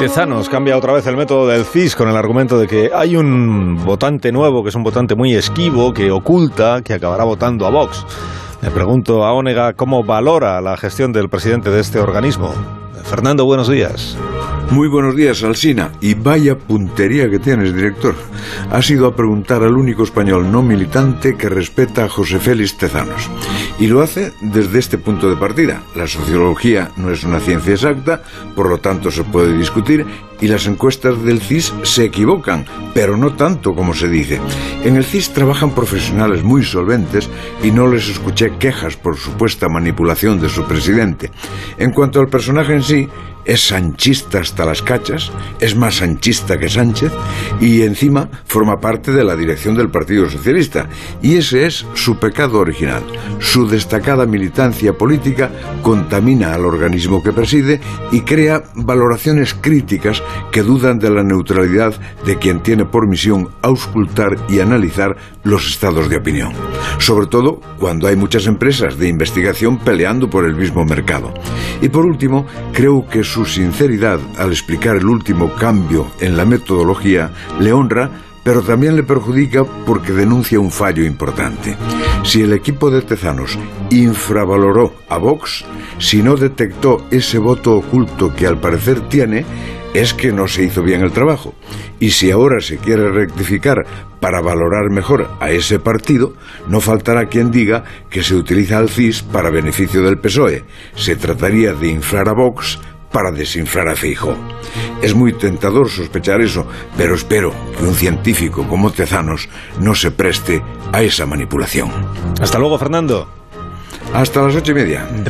Tezanos cambia otra vez el método del CIS con el argumento de que hay un votante nuevo, que es un votante muy esquivo, que oculta, que acabará votando a Vox. Me pregunto a Ónega cómo valora la gestión del presidente de este organismo. Fernando, buenos días. Muy buenos días, Alsina. Y vaya puntería que tienes, director. Has ido a preguntar al único español no militante que respeta a José Félix Tezanos. Y lo hace desde este punto de partida. La sociología no es una ciencia exacta, por lo tanto se puede discutir, y las encuestas del CIS se equivocan, pero no tanto como se dice. En el CIS trabajan profesionales muy solventes y no les escuché quejas por supuesta manipulación de su presidente. En cuanto al personaje en sí, movie es sanchista hasta las cachas, es más sanchista que Sánchez y encima forma parte de la dirección del Partido Socialista. Y ese es su pecado original. Su destacada militancia política contamina al organismo que preside y crea valoraciones críticas que dudan de la neutralidad de quien tiene por misión auscultar y analizar los estados de opinión. Sobre todo cuando hay muchas empresas de investigación peleando por el mismo mercado. Y por último, creo que su sinceridad al explicar el último cambio en la metodología le honra pero también le perjudica porque denuncia un fallo importante. Si el equipo de Tezanos infravaloró a Vox, si no detectó ese voto oculto que al parecer tiene, es que no se hizo bien el trabajo. Y si ahora se quiere rectificar para valorar mejor a ese partido, no faltará quien diga que se utiliza al CIS para beneficio del PSOE. Se trataría de inflar a Vox para desinflar a Feijóo. Es muy tentador sospechar eso, pero espero que un científico como Tezanos no se preste a esa manipulación. Hasta luego, Fernando. Hasta las ocho y media.